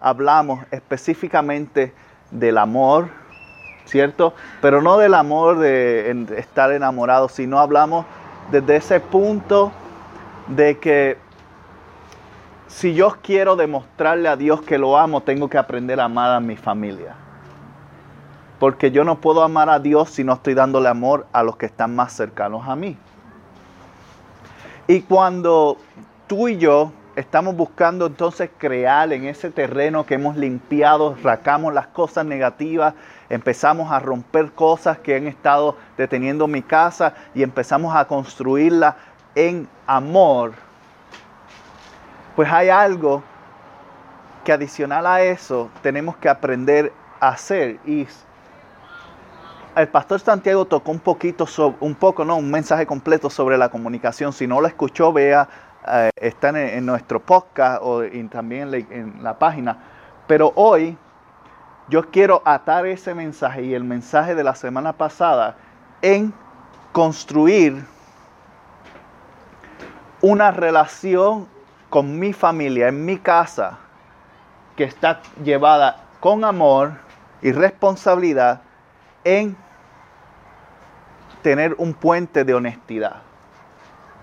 hablamos específicamente del amor, ¿cierto? Pero no del amor de estar enamorado, sino hablamos desde ese punto de que si yo quiero demostrarle a Dios que lo amo, tengo que aprender a amar a mi familia. Porque yo no puedo amar a Dios si no estoy dándole amor a los que están más cercanos a mí. Y cuando tú y yo estamos buscando entonces crear en ese terreno que hemos limpiado, racamos las cosas negativas, empezamos a romper cosas que han estado deteniendo mi casa y empezamos a construirla en amor, pues hay algo que adicional a eso tenemos que aprender a hacer. Y el pastor Santiago tocó un poquito, un poco, no, un mensaje completo sobre la comunicación. Si no lo escuchó, vea eh, están en, nuestro podcast o también en la, página. Pero hoy yo quiero atar ese mensaje y el mensaje de la semana pasada en construir una relación con mi familia, en mi casa, que está llevada con amor y responsabilidad en tener un puente de honestidad,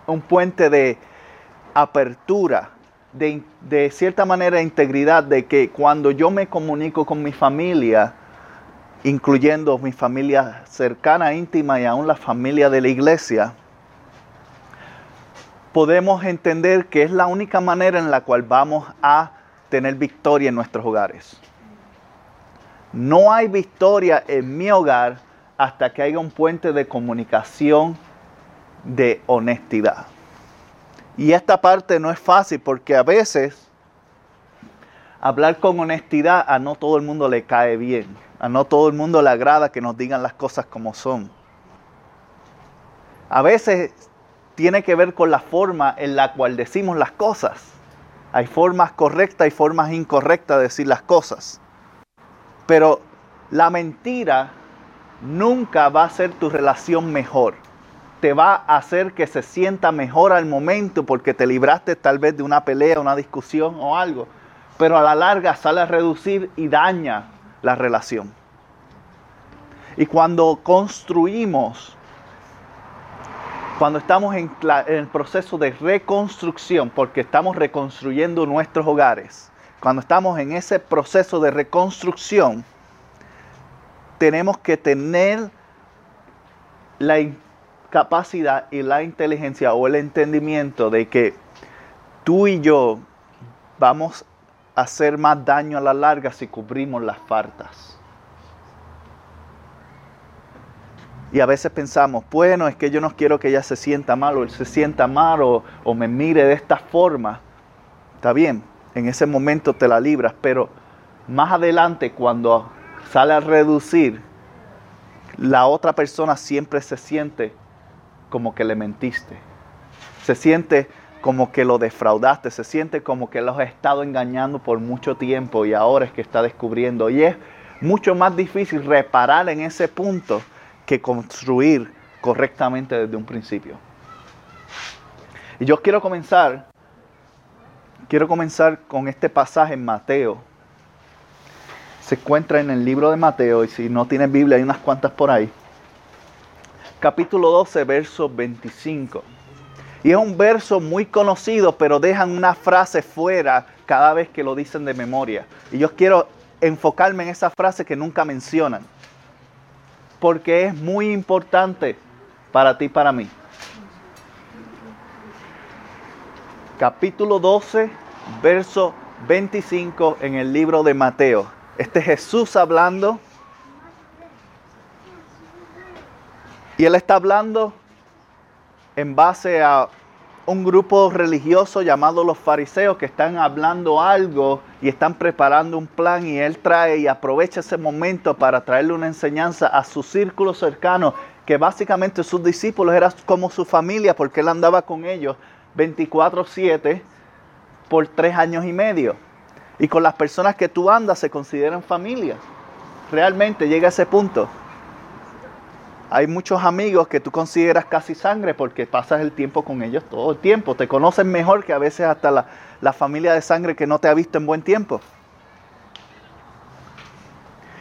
un puente de, apertura, de, cierta manera integridad, de que cuando yo me comunico con mi familia, incluyendo mi familia cercana, íntima y aún la familia de la iglesia, podemos entender que es la única manera en la cual vamos a tener victoria en nuestros hogares. No hay victoria en mi hogar hasta que haya un puente de comunicación de honestidad. Y esta parte no es fácil porque a veces hablar con honestidad a no todo el mundo le cae bien. A no todo el mundo le agrada que nos digan las cosas como son. A veces tiene que ver con la forma en la cual decimos las cosas. Hay formas correctas y formas incorrectas de decir las cosas. Pero la mentira nunca va a ser tu relación mejor te va a hacer que se sienta mejor al momento porque te libraste tal vez de una pelea, una discusión o algo. Pero a la larga sale a reducir y daña la relación. Y cuando construimos, cuando estamos en, el proceso de reconstrucción, porque estamos reconstruyendo nuestros hogares, cuando estamos en ese proceso de reconstrucción, tenemos que tener la capacidad y la inteligencia o el entendimiento de que tú y yo vamos a hacer más daño a la larga si cubrimos las faltas. Y a veces pensamos, bueno, es que yo no quiero que ella se sienta mal o él se sienta mal o, o me mire de esta forma. Está bien, en ese momento te la libras, pero más adelante cuando sale a reducir, la otra persona siempre se siente como que le mentiste. Se siente como que lo defraudaste, se siente como que lo has estado engañando por mucho tiempo y ahora es que está descubriendo. Y es mucho más difícil reparar en ese punto que construir correctamente desde un principio. Y yo quiero comenzar, quiero comenzar con este pasaje en Mateo. Se encuentra en el libro de Mateo y si no tienes Biblia hay unas cuantas por ahí capítulo 12, verso 25. Y es un verso muy conocido, pero dejan una frase fuera cada vez que lo dicen de memoria. Y yo quiero enfocarme en esa frase que nunca mencionan, porque es muy importante para ti y para mí. Capítulo 12, verso 25 en el libro de Mateo. Este Jesús hablando Y él está hablando en base a un grupo religioso llamado los fariseos que están hablando algo y están preparando un plan y él trae y aprovecha ese momento para traerle una enseñanza a su círculo cercano, que básicamente sus discípulos eran como su familia porque él andaba con ellos 24/7 por tres años y medio. Y con las personas que tú andas se consideran familia. Realmente llega a ese punto. Hay muchos amigos que tú consideras casi sangre porque pasas el tiempo con ellos todo el tiempo. Te conocen mejor que a veces hasta la, familia de sangre que no te ha visto en buen tiempo.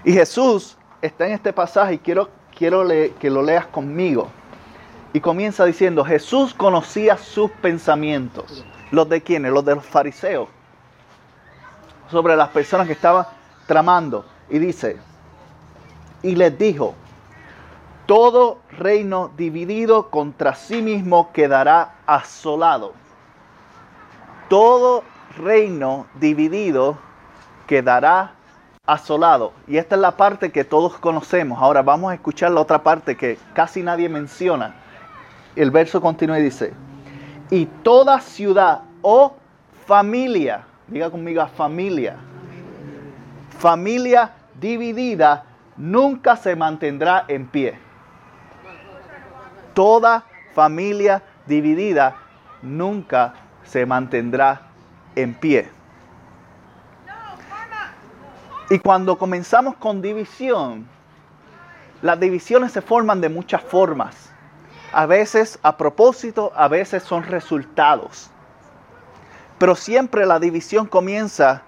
Y Jesús está en este pasaje y quiero, quiero que lo leas conmigo. Y comienza diciendo, Jesús conocía sus pensamientos. ¿Los de quiénes? Los de los fariseos. Sobre las personas que estaban tramando. Y dice, y les dijo, todo reino dividido contra sí mismo quedará asolado. Todo reino dividido quedará asolado. Y esta es la parte que todos conocemos. Ahora vamos a escuchar la otra parte que casi nadie menciona. El verso continúa y dice, y toda ciudad o familia, diga conmigo familia, familia dividida nunca se mantendrá en pie toda familia dividida nunca se mantendrá en pie. Y cuando comenzamos con división, las divisiones se forman de muchas formas. A veces a propósito, a veces son resultados. Pero siempre la división comienza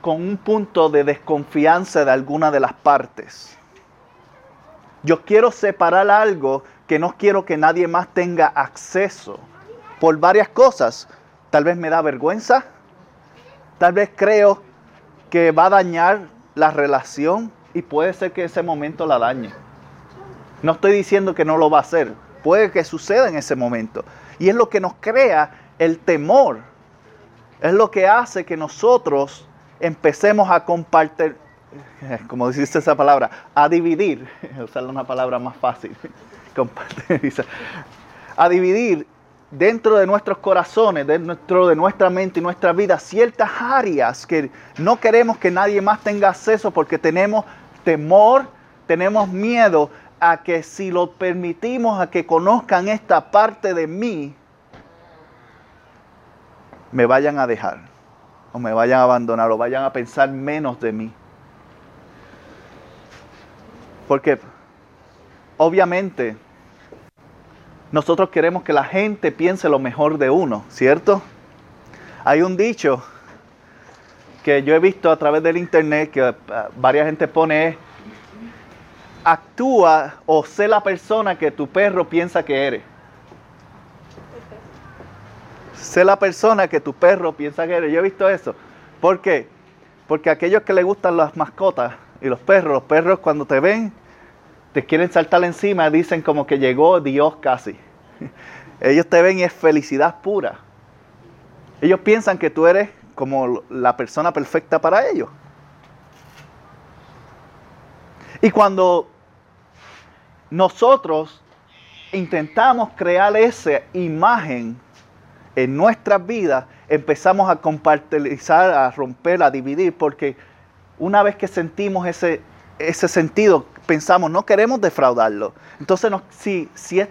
con un punto de desconfianza de alguna de las partes. Yo quiero separar algo que no quiero que nadie más tenga acceso por varias cosas. Tal vez me da vergüenza, tal vez creo que va a dañar la relación y puede ser que ese momento la dañe. No estoy diciendo que no lo va a hacer, puede que suceda en ese momento. Y es lo que nos crea el temor, es lo que hace que nosotros empecemos a compartir, como dijiste esa palabra, a dividir, usar una palabra más fácil, a dividir dentro de nuestros corazones, dentro de nuestra mente y nuestra vida, ciertas áreas que no queremos que nadie más tenga acceso porque tenemos temor, tenemos miedo a que si lo permitimos a que conozcan esta parte de mí, me vayan a dejar, o me vayan a abandonar, o vayan a pensar menos de mí. Porque obviamente nosotros queremos que la gente piense lo mejor de uno, ¿cierto? Hay un dicho que yo he visto a través del internet que uh, varias gente pone actúa o sé la persona que tu perro piensa que eres. Sé la persona que tu perro piensa que eres. Yo he visto eso. ¿Por qué? Porque aquellos que les gustan las mascotas y los perros, los perros cuando te ven te quieren saltar encima, dicen como que llegó Dios casi. Ellos te ven y es felicidad pura. Ellos piensan que tú eres como la persona perfecta para ellos. Y cuando nosotros intentamos crear esa imagen en nuestras vidas, empezamos a compartilizar, a romper, a dividir, porque una vez que sentimos ese, ese sentido, pensamos, no queremos defraudarlo. Entonces, si, si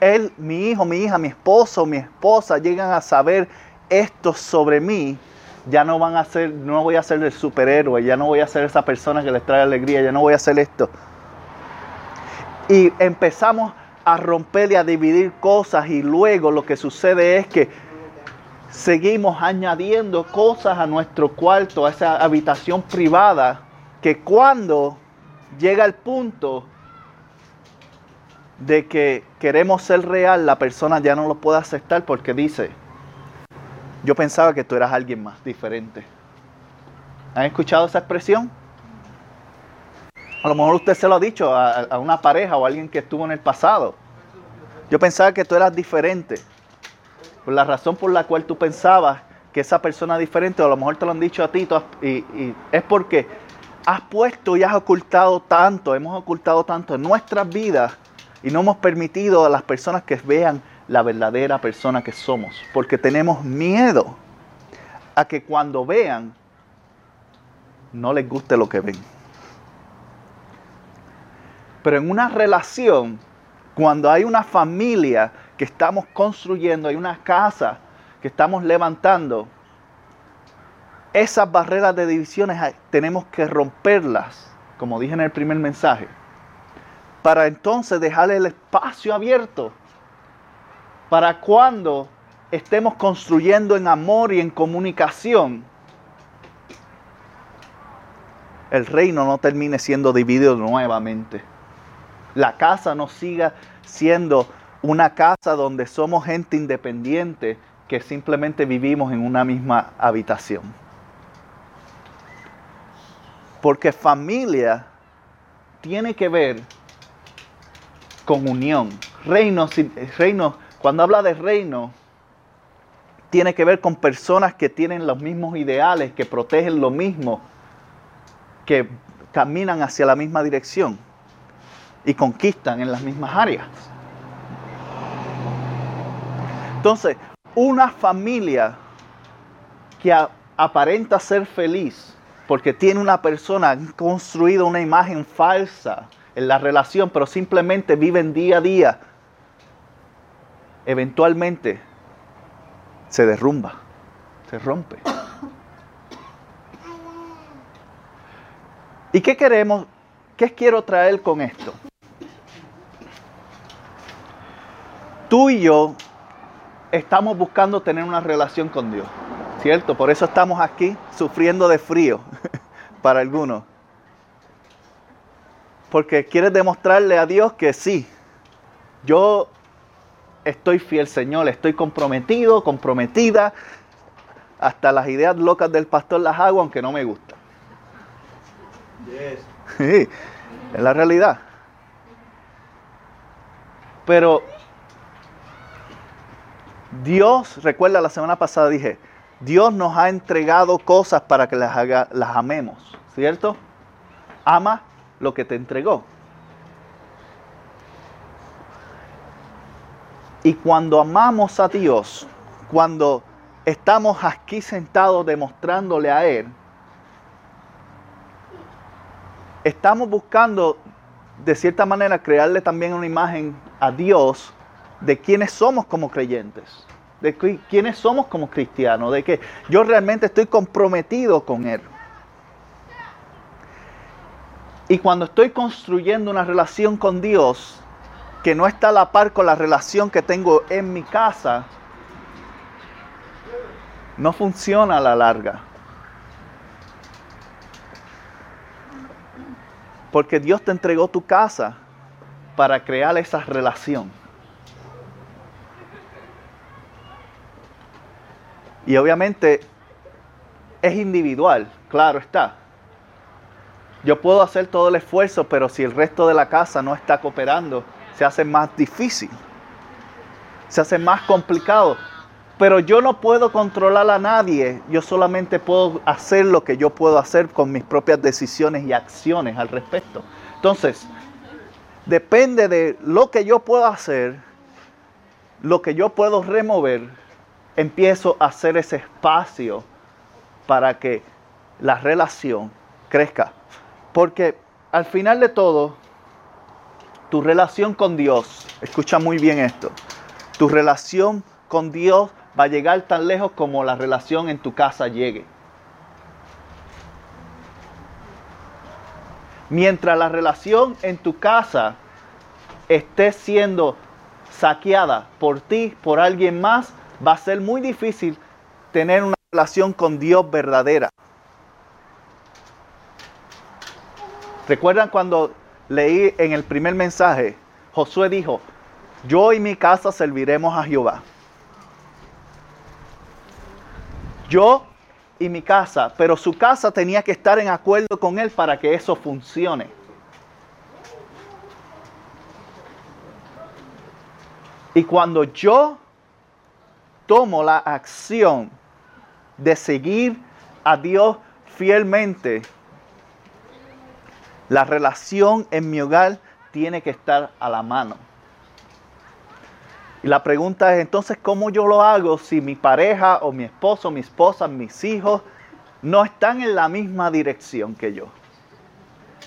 él, mi hijo, mi hija, mi esposo, mi esposa llegan a saber esto sobre mí, ya no van a ser, no voy a ser el superhéroe, ya no voy a ser esa persona que les trae alegría, ya no voy a hacer esto. Y empezamos a romper y a dividir cosas y luego lo que sucede es que seguimos añadiendo cosas a nuestro cuarto, a esa habitación privada, que cuando llega el punto de que queremos ser real, la persona ya no lo puede aceptar porque dice, yo pensaba que tú eras alguien más diferente. ¿Han escuchado esa expresión? A lo mejor usted se lo ha dicho a, una pareja o a alguien que estuvo en el pasado. Yo pensaba que tú eras diferente. Por la razón por la cual tú pensabas que esa persona diferente, o a lo mejor te lo han dicho a ti, y es porque has puesto y has ocultado tanto, hemos ocultado tanto en nuestras vidas y no hemos permitido a las personas que vean la verdadera persona que somos, porque tenemos miedo a que cuando vean no les guste lo que ven. Pero en una relación, cuando hay una familia que estamos construyendo, hay una casa que estamos levantando, esas barreras de divisiones tenemos que romperlas, como dije en el primer mensaje, para entonces dejarle el espacio abierto para cuando estemos construyendo en amor y en comunicación, el reino no termine siendo dividido nuevamente. La casa no siga siendo una casa donde somos gente independiente que simplemente vivimos en una misma habitación. Porque familia tiene que ver con unión. Reino, reino, cuando habla de reino, tiene que ver con personas que tienen los mismos ideales, que protegen lo mismo, que caminan hacia la misma dirección y conquistan en las mismas áreas. Entonces, una familia que aparenta ser feliz porque tiene una persona construido una imagen falsa en la relación, pero simplemente viven día a día, eventualmente se derrumba, se rompe. ¿Y qué queremos? ¿Qué quiero traer con esto? Tú y yo estamos buscando tener una relación con Dios, ¿cierto? Por eso estamos aquí sufriendo de frío para algunos. Porque quieres demostrarle a Dios que sí, yo estoy fiel, Señor, estoy comprometido, comprometida. Hasta las ideas locas del pastor las hago aunque no me gustan. Sí, es la realidad. Pero Dios, recuerda la semana pasada dije, Dios nos ha entregado cosas para que las, haga, las amemos, ¿cierto? Ama lo que te entregó. Y cuando amamos a Dios, cuando estamos aquí sentados demostrándole a Él, estamos buscando de cierta manera crearle también una imagen a Dios de quiénes somos como creyentes, de quiénes somos como cristianos, de que yo realmente estoy comprometido con Él. Y cuando estoy construyendo una relación con Dios, que no está a la par con la relación que tengo en mi casa, no funciona a la larga. Porque Dios te entregó tu casa para crear esa relación. Y obviamente es individual, claro está. Yo puedo hacer todo el esfuerzo, pero si el resto de la casa no está cooperando, se hace más difícil, se hace más complicado. Pero yo no puedo controlar a nadie, yo solamente puedo hacer lo que yo puedo hacer con mis propias decisiones y acciones al respecto. Entonces, depende de lo que yo puedo hacer, lo que yo puedo remover, empiezo a hacer ese espacio para que la relación crezca. Porque al final de todo, tu relación con Dios, escucha muy bien esto, tu relación con Dios va a llegar tan lejos como la relación en tu casa llegue. Mientras la relación en tu casa esté siendo saqueada por ti, por alguien más, va a ser muy difícil tener una relación con Dios verdadera. ¿Recuerdan cuando leí en el primer mensaje, Josué dijo, yo y mi casa serviremos a Jehová. Yo y mi casa, pero su casa tenía que estar en acuerdo con él para que eso funcione. Y cuando yo tomo la acción de seguir a Dios fielmente, la relación en mi hogar tiene que estar a la mano. Y la pregunta es entonces, ¿cómo yo lo hago si mi pareja o mi esposo, mi esposa, mis hijos no están en la misma dirección que yo?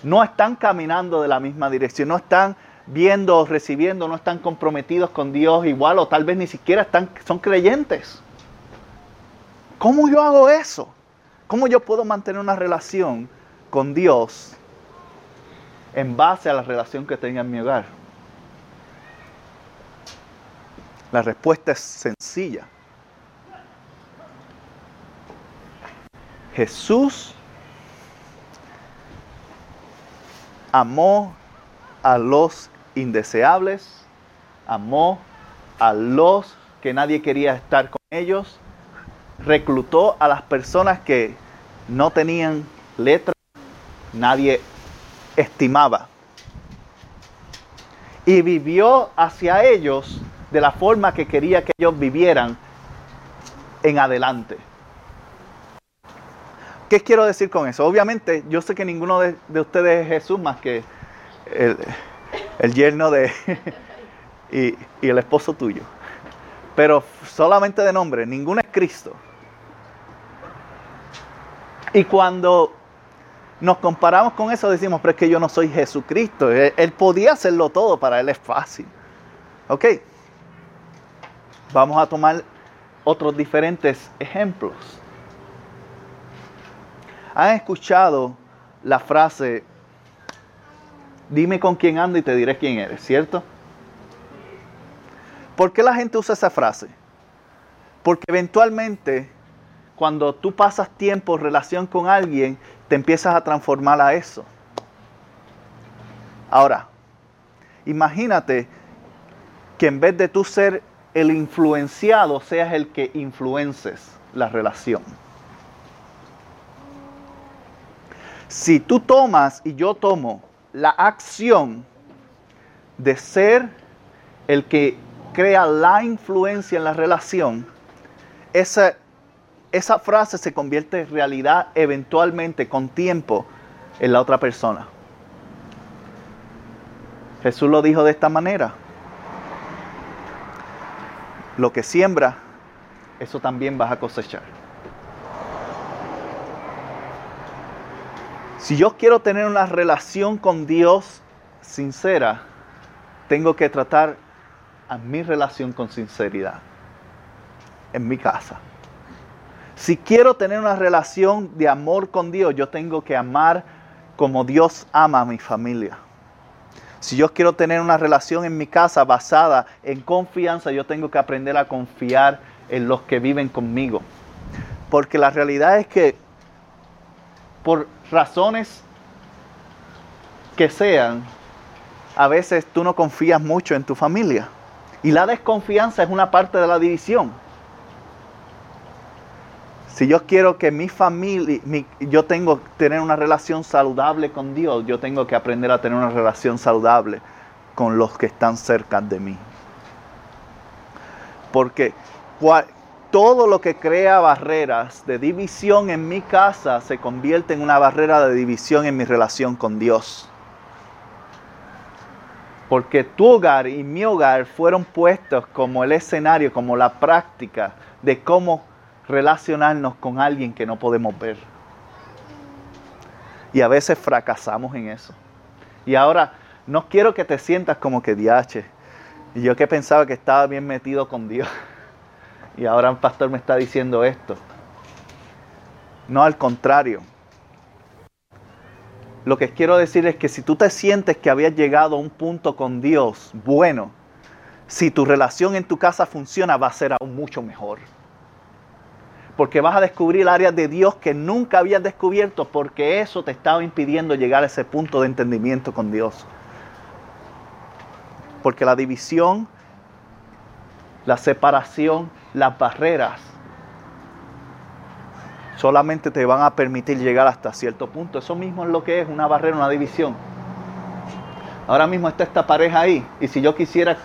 No están caminando de la misma dirección, no están viendo, recibiendo, no están comprometidos con Dios igual o tal vez ni siquiera están, son creyentes. ¿Cómo yo hago eso? ¿Cómo yo puedo mantener una relación con Dios en base a la relación que tenga en mi hogar? La respuesta es sencilla. Jesús amó a los indeseables, amó a los que nadie quería estar con ellos, reclutó a las personas que no tenían letra, nadie estimaba. Y vivió hacia ellos de la forma que quería que ellos vivieran en adelante. ¿Qué quiero decir con eso? Obviamente, yo sé que ninguno de, ustedes es Jesús más que el, yerno de y, y el esposo tuyo. Pero solamente de nombre, ninguno es Cristo. Y cuando nos comparamos con eso, decimos, pero es que yo no soy Jesucristo. Él, podía hacerlo todo, para él es fácil. Ok. Vamos a tomar otros diferentes ejemplos. ¿Han escuchado la frase, dime con quién ando y te diré quién eres, ¿cierto? ¿Por qué la gente usa esa frase? Porque eventualmente cuando tú pasas tiempo en relación con alguien, te empiezas a transformar a eso. Ahora, imagínate que en vez de tú ser el influenciado, seas el que influences la relación. Si tú tomas y yo tomo la acción de ser el que crea la influencia en la relación, esa, esa frase se convierte en realidad eventualmente con tiempo en la otra persona. Jesús lo dijo de esta manera. Lo que siembra, eso también vas a cosechar. Si yo quiero tener una relación con Dios sincera, tengo que tratar a mi relación con sinceridad en mi casa. Si quiero tener una relación de amor con Dios, yo tengo que amar como Dios ama a mi familia. Si yo quiero tener una relación en mi casa basada en confianza, yo tengo que aprender a confiar en los que viven conmigo. Porque la realidad es que por razones que sean, a veces tú no confías mucho en tu familia. Y la desconfianza es una parte de la división. Si yo quiero que mi familia, yo tengo que tener una relación saludable con Dios, yo tengo que aprender a tener una relación saludable con los que están cerca de mí. Porque todo lo que crea barreras de división en mi casa se convierte en una barrera de división en mi relación con Dios. Porque tu hogar y mi hogar fueron puestos como el escenario, como la práctica de cómo relacionarnos con alguien que no podemos ver. Y a veces fracasamos en eso. Y ahora no quiero que te sientas como que diache. Y yo que pensaba que estaba bien metido con Dios. Y ahora el pastor me está diciendo esto. No, al contrario. Lo que quiero decir es que si tú te sientes que habías llegado a un punto con Dios bueno, si tu relación en tu casa funciona, va a ser aún mucho mejor. Porque vas a descubrir áreas de Dios que nunca habías descubierto porque eso te estaba impidiendo llegar a ese punto de entendimiento con Dios. Porque la división, la separación las barreras solamente te van a permitir llegar hasta cierto punto. Eso mismo es lo que es una barrera, una división. Ahora mismo está esta pareja ahí y si yo quisiera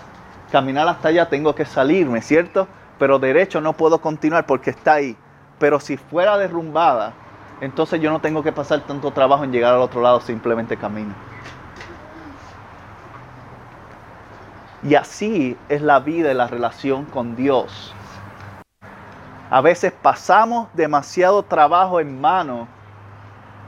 caminar hasta allá tengo que salirme, ¿cierto? Pero derecho no puedo continuar porque está ahí. Pero si fuera derrumbada, entonces yo no tengo que pasar tanto trabajo en llegar al otro lado, simplemente camino. Y así es la vida y la relación con Dios. A veces pasamos demasiado trabajo en mano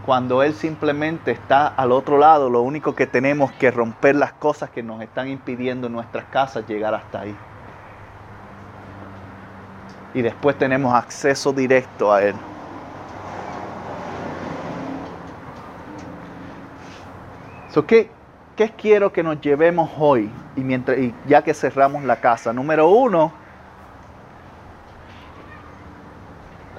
cuando Él simplemente está al otro lado. Lo único que tenemos que romper las cosas que nos están impidiendo en nuestras casas llegar hasta ahí. Y después tenemos acceso directo a Él. ¿qué, ¿Qué quiero que nos llevemos hoy? Y, mientras, ya que cerramos la casa. Número uno,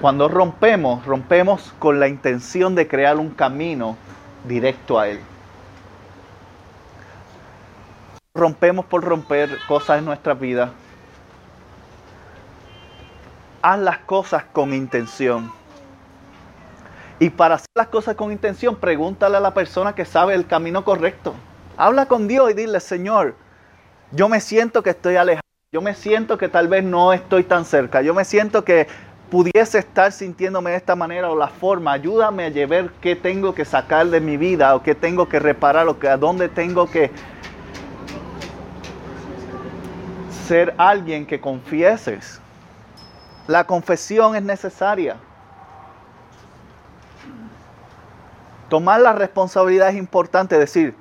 cuando rompemos, rompemos con la intención de crear un camino directo a Él. Rompemos por romper cosas en nuestra vida. Haz las cosas con intención. Y para hacer las cosas con intención, pregúntale a la persona que sabe el camino correcto. Habla con Dios y dile, Señor, yo me siento que estoy alejado. Yo me siento que tal vez no estoy tan cerca. Yo me siento que pudiese estar sintiéndome de esta manera o la forma. Ayúdame a llevar qué tengo que sacar de mi vida o qué tengo que reparar o a dónde tengo que ser alguien que confieses. La confesión es necesaria. Tomar la responsabilidad es importante, decir,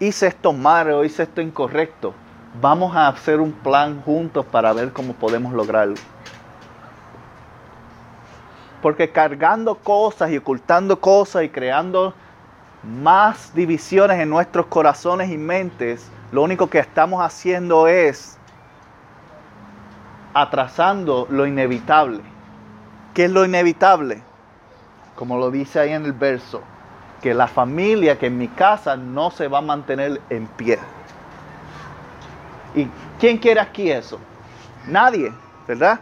hice esto mal o hice esto incorrecto. Vamos a hacer un plan juntos para ver cómo podemos lograrlo. Porque cargando cosas y ocultando cosas y creando más divisiones en nuestros corazones y mentes, lo único que estamos haciendo es atrasando lo inevitable. ¿Qué es lo inevitable? Como lo dice ahí en el verso, que la familia, que en mi casa no se va a mantener en pie. ¿Y quién quiere aquí eso? Nadie, ¿verdad?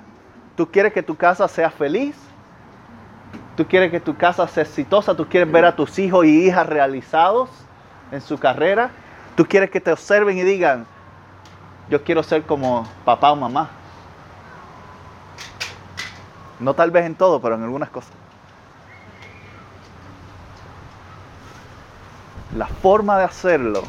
Tú quieres que tu casa sea feliz, tú quieres que tu casa sea exitosa, tú quieres ver a tus hijos y hijas realizados en su carrera, tú quieres que te observen y digan, yo quiero ser como papá o mamá. No tal vez en todo, pero en algunas cosas. La forma de hacerlo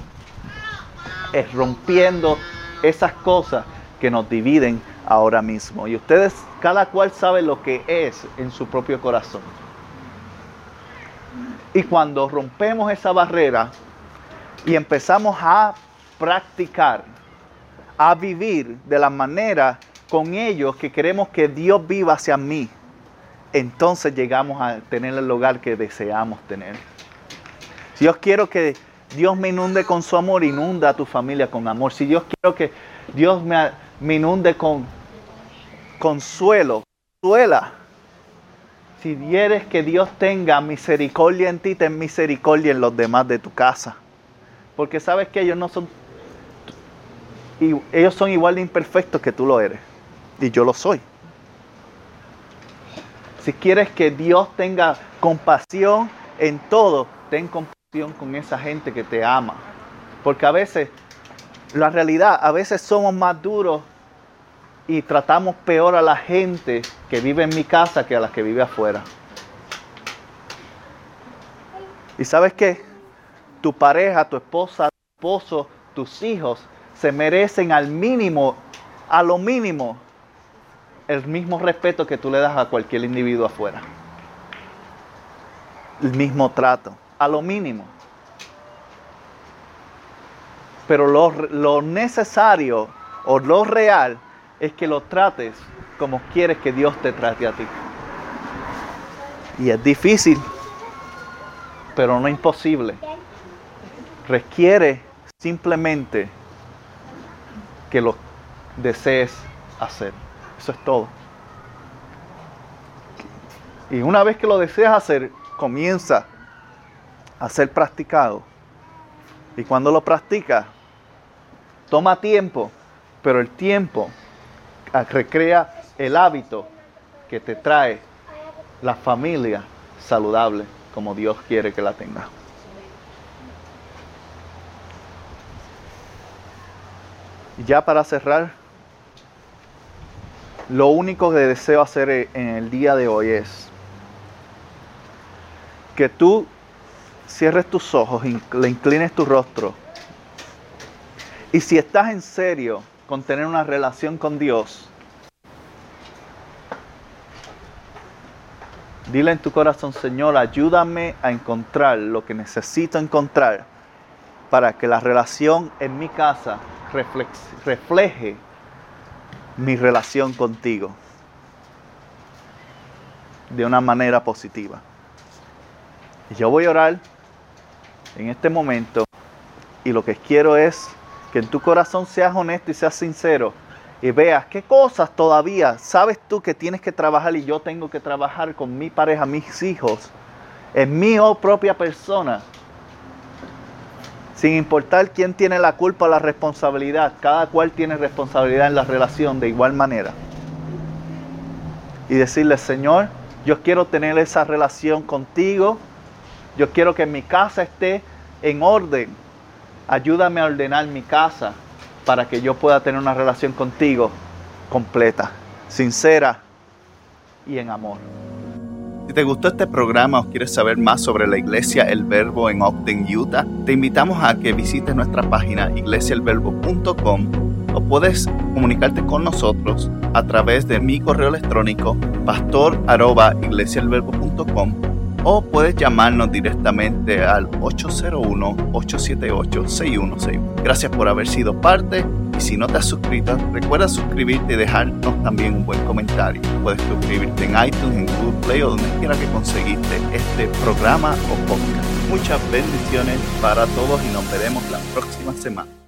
es rompiendo esas cosas que nos dividen ahora mismo. Y ustedes, cada cual sabe lo que es en su propio corazón. Y cuando rompemos esa barrera y empezamos a practicar, a vivir de la manera con ellos que queremos que Dios viva hacia mí, entonces llegamos a tener el hogar que deseamos tener. Si Dios quiero que Dios me inunde con su amor, inunda a tu familia con amor. Si Dios quiero que Dios me, me inunde con consuelo, consuela. Si quieres que Dios tenga misericordia en ti, ten misericordia en los demás de tu casa. Porque sabes que ellos no son, ellos son igual de imperfectos que tú lo eres. Y yo lo soy. Si quieres que Dios tenga compasión en todo, ten compasión con esa gente que te ama. Porque a veces, la realidad, a veces somos más duros y tratamos peor a la gente que vive en mi casa que a la que vive afuera. Y sabes qué? Tu pareja, tu esposa, tu esposo, tus hijos se merecen al mínimo, a lo mínimo, el mismo respeto que tú le das a cualquier individuo afuera. El mismo trato a lo mínimo. Pero lo, necesario o lo real es que lo trates como quieres que Dios te trate a ti. Y es difícil, pero no imposible. Requiere simplemente que lo desees hacer. Eso es todo. Y una vez que lo deseas hacer, comienza a ser practicado. Y cuando lo practicas, toma tiempo, pero el tiempo recrea el hábito que te trae la familia saludable como Dios quiere que la tenga. Y ya para cerrar, lo único que deseo hacer en el día de hoy es que tú cierres tus ojos, le inclines tu rostro Y si estás en serio con tener una relación con Dios, dile en tu corazón, Señor, ayúdame a encontrar lo que necesito encontrar para que la relación en mi casa refleje mi relación contigo de una manera positiva. Yo voy a orar en este momento y lo que quiero es que en tu corazón seas honesto y seas sincero y veas qué cosas todavía sabes tú que tienes que trabajar y yo tengo que trabajar con mi pareja, mis hijos, en mi propia persona. Sin importar quién tiene la culpa o la responsabilidad, cada cual tiene responsabilidad en la relación de igual manera. Y decirle, Señor, yo quiero tener esa relación contigo. Yo quiero que mi casa esté en orden. Ayúdame a ordenar mi casa para que yo pueda tener una relación contigo completa, sincera y en amor. Si te gustó este programa o quieres saber más sobre la iglesia El Verbo en Ogden, Utah, te invitamos a que visites nuestra página iglesiaelverbo.com o puedes comunicarte con nosotros a través de mi correo electrónico pastor@iglesialverbo.com o puedes llamarnos directamente al 801-878-6161. Gracias por haber sido parte y si no te has suscrito, recuerda suscribirte y dejarnos también un buen comentario. Puedes suscribirte en iTunes, en Google Play o donde quiera que conseguiste este programa o podcast. Muchas bendiciones para todos y nos veremos la próxima semana.